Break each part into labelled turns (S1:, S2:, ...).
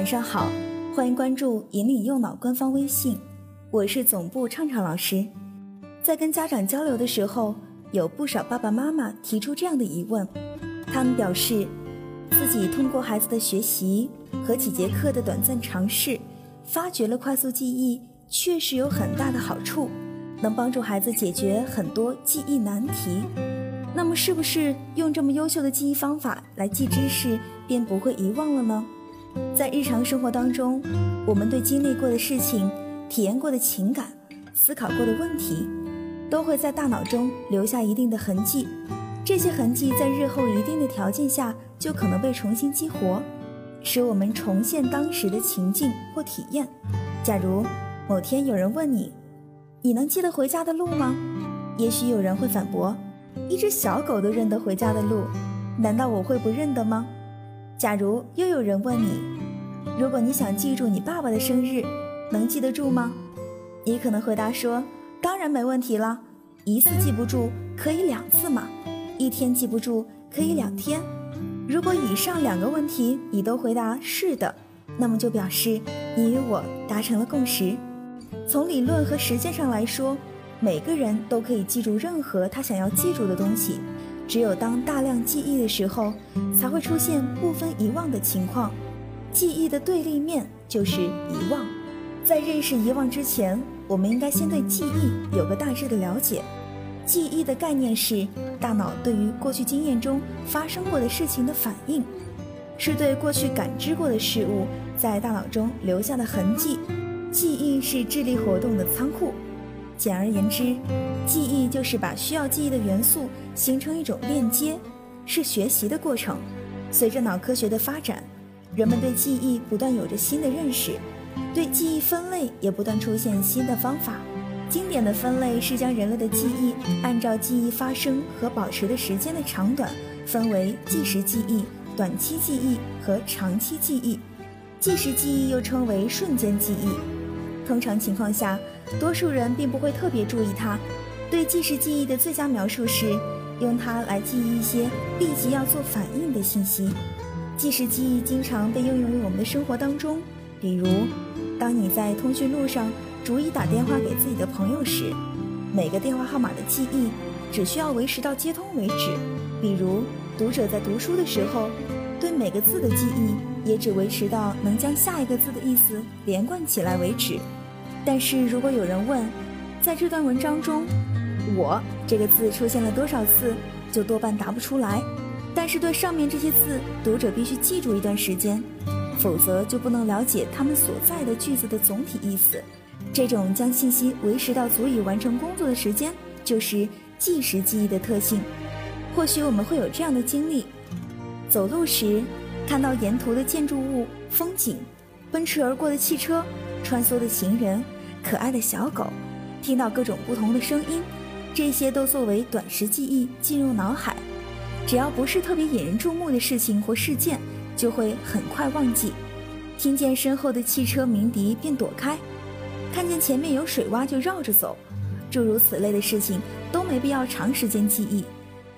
S1: 晚上好，欢迎关注引领右脑官方微信，我是总部畅畅老师。在跟家长交流的时候，有不少爸爸妈妈提出这样的疑问，他们表示自己通过孩子的学习和几节课的短暂尝试，发觉了快速记忆确实有很大的好处，能帮助孩子解决很多记忆难题。那么，是不是用这么优秀的记忆方法来记知识，便不会遗忘了呢？在日常生活当中，我们对经历过的事情、体验过的情感、思考过的问题，都会在大脑中留下一定的痕迹。这些痕迹在日后一定的条件下，就可能被重新激活，使我们重现当时的情境或体验。假如某天有人问你：“你能记得回家的路吗？”也许有人会反驳：“一只小狗都认得回家的路，难道我会不认得吗？”假如又有人问你，如果你想记住你爸爸的生日，能记得住吗？你可能回答说，当然没问题了。一次记不住可以两次嘛，一天记不住可以两天。如果以上两个问题你都回答是的，那么就表示你与我达成了共识。从理论和实践上来说，每个人都可以记住任何他想要记住的东西。只有当大量记忆的时候，才会出现部分遗忘的情况。记忆的对立面就是遗忘。在认识遗忘之前，我们应该先对记忆有个大致的了解。记忆的概念是大脑对于过去经验中发生过的事情的反应，是对过去感知过的事物在大脑中留下的痕迹。记忆是智力活动的仓库。简而言之，记忆就是把需要记忆的元素形成一种链接，是学习的过程。随着脑科学的发展，人们对记忆不断有着新的认识，对记忆分类也不断出现新的方法。经典的分类是将人类的记忆按照记忆发生和保持的时间的长短，分为即时记忆、短期记忆和长期记忆。即时记忆又称为瞬间记忆。通常情况下，多数人并不会特别注意它。对即时记忆的最佳描述是，用它来记忆一些立即要做反应的信息。即时记忆经常被应用于我们的生活当中，比如，当你在通讯录上逐一打电话给自己的朋友时，每个电话号码的记忆只需要维持到接通为止；比如，读者在读书的时候，对每个字的记忆也只维持到能将下一个字的意思连贯起来为止。但是如果有人问，在这段文章中，“我”这个字出现了多少次，就多半答不出来。但是对上面这些字，读者必须记住一段时间，否则就不能了解他们所在的句子的总体意思。这种将信息维持到足以完成工作的时间，就是即时记忆的特性。或许我们会有这样的经历：走路时看到沿途的建筑物、风景，奔驰而过的汽车。穿梭的行人，可爱的小狗，听到各种不同的声音，这些都作为短时记忆进入脑海。只要不是特别引人注目的事情或事件，就会很快忘记。听见身后的汽车鸣笛便躲开，看见前面有水洼就绕着走，诸如此类的事情都没必要长时间记忆。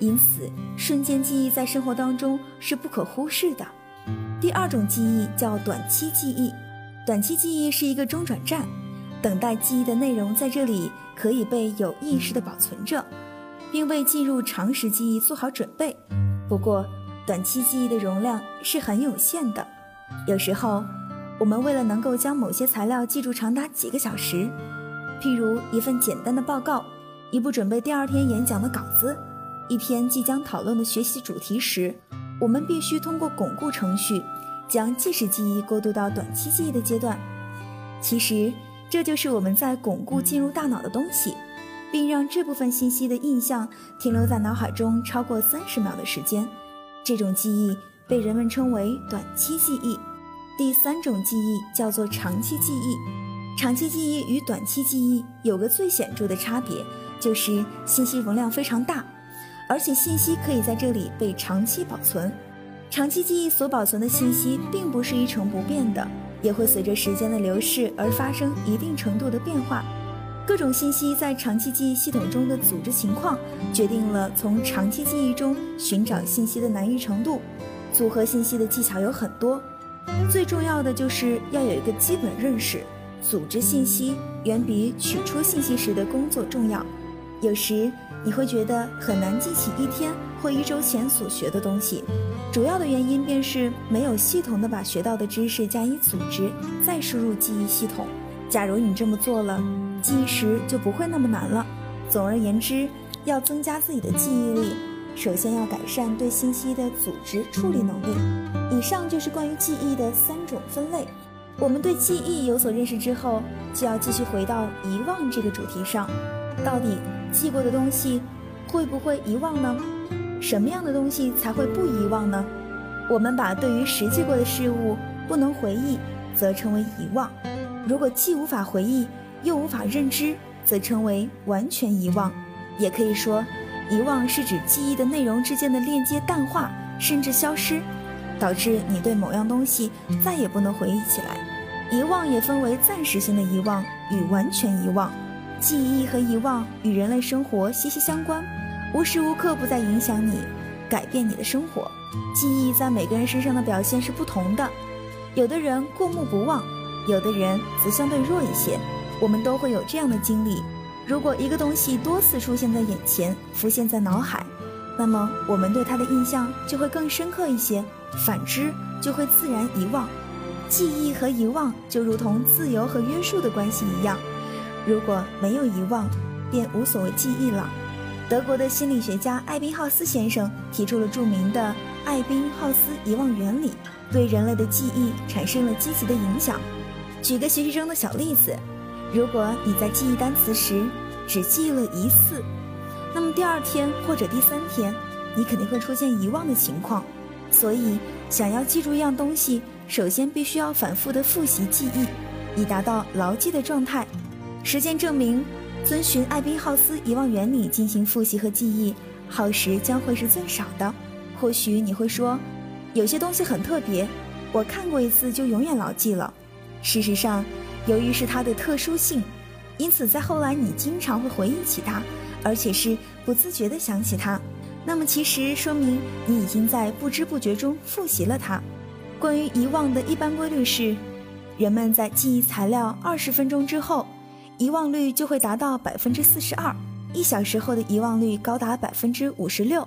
S1: 因此，瞬间记忆在生活当中是不可忽视的。第二种记忆叫短期记忆。短期记忆是一个中转站，等待记忆的内容在这里可以被有意识的保存着，并为进入长时记忆做好准备。不过，短期记忆的容量是很有限的。有时候，我们为了能够将某些材料记住长达几个小时，譬如一份简单的报告、一部准备第二天演讲的稿子、一篇即将讨论的学习主题时，我们必须通过巩固程序。将即时记忆过渡到短期记忆的阶段，其实这就是我们在巩固进入大脑的东西，并让这部分信息的印象停留在脑海中超过三十秒的时间。这种记忆被人们称为短期记忆。第三种记忆叫做长期记忆。长期记忆与短期记忆有个最显著的差别，就是信息容量非常大，而且信息可以在这里被长期保存。长期记忆所保存的信息并不是一成不变的，也会随着时间的流逝而发生一定程度的变化。各种信息在长期记忆系统中的组织情况，决定了从长期记忆中寻找信息的难易程度。组合信息的技巧有很多，最重要的就是要有一个基本认识。组织信息远比取出信息时的工作重要。有时你会觉得很难记起一天或一周前所学的东西，主要的原因便是没有系统的把学到的知识加以组织，再输入记忆系统。假如你这么做了，记忆时就不会那么难了。总而言之，要增加自己的记忆力，首先要改善对信息的组织处理能力。以上就是关于记忆的三种分类。我们对记忆有所认识之后，就要继续回到遗忘这个主题上。到底记过的东西会不会遗忘呢？什么样的东西才会不遗忘呢？我们把对于实际过的事物不能回忆，则称为遗忘；如果既无法回忆又无法认知，则称为完全遗忘。也可以说，遗忘是指记忆的内容之间的链接淡化，甚至消失。导致你对某样东西再也不能回忆起来。遗忘也分为暂时性的遗忘与完全遗忘。记忆和遗忘与人类生活息息相关，无时无刻不在影响你，改变你的生活。记忆在每个人身上的表现是不同的，有的人过目不忘，有的人则相对弱一些。我们都会有这样的经历：如果一个东西多次出现在眼前，浮现在脑海，那么我们对它的印象就会更深刻一些。反之，就会自然遗忘。记忆和遗忘就如同自由和约束的关系一样，如果没有遗忘，便无所谓记忆了。德国的心理学家艾宾浩斯先生提出了著名的艾宾浩斯遗忘原理，对人类的记忆产生了积极的影响。举个学习中的小例子，如果你在记忆单词时只记忆了一次，那么第二天或者第三天，你肯定会出现遗忘的情况。所以，想要记住一样东西，首先必须要反复的复习记忆，以达到牢记的状态。实践证明，遵循艾宾浩斯遗忘原理进行复习和记忆，耗时将会是最少的。或许你会说，有些东西很特别，我看过一次就永远牢记了。事实上，由于是它的特殊性，因此在后来你经常会回忆起它，而且是不自觉地想起它。那么，其实说明你已经在不知不觉中复习了它。关于遗忘的一般规律是，人们在记忆材料二十分钟之后，遗忘率就会达到百分之四十二；一小时后的遗忘率高达百分之五十六；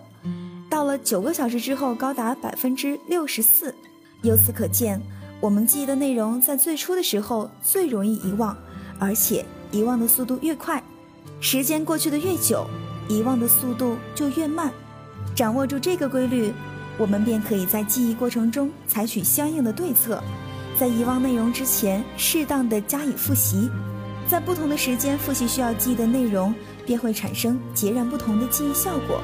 S1: 到了九个小时之后，高达百分之六十四。由此可见，我们记忆的内容在最初的时候最容易遗忘，而且遗忘的速度越快，时间过去的越久，遗忘的速度就越慢。掌握住这个规律，我们便可以在记忆过程中采取相应的对策，在遗忘内容之前适当的加以复习，在不同的时间复习需要记忆的内容，便会产生截然不同的记忆效果。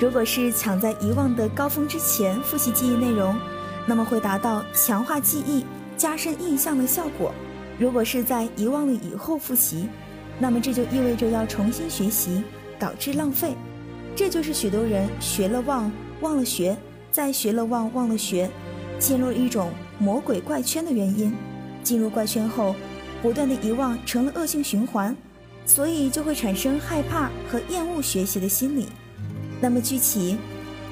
S1: 如果是抢在遗忘的高峰之前复习记忆内容，那么会达到强化记忆、加深印象的效果；如果是在遗忘了以后复习，那么这就意味着要重新学习，导致浪费。这就是许多人学了忘，忘了学，再学了忘，忘了学，进入一种魔鬼怪圈的原因。进入怪圈后，不断的遗忘成了恶性循环，所以就会产生害怕和厌恶学习的心理。那么具体，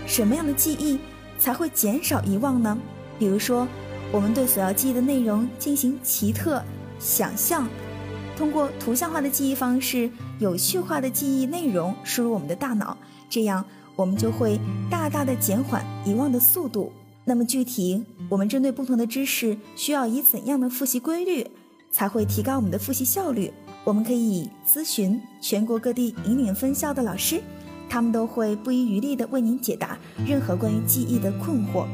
S1: 什么样的记忆才会减少遗忘呢？比如说，我们对所要记忆的内容进行奇特想象。通过图像化的记忆方式，有趣化的记忆内容输入我们的大脑，这样我们就会大大的减缓遗忘的速度。那么具体，我们针对不同的知识，需要以怎样的复习规律，才会提高我们的复习效率？我们可以咨询全国各地引领分校的老师，他们都会不遗余力地为您解答任何关于记忆的困惑。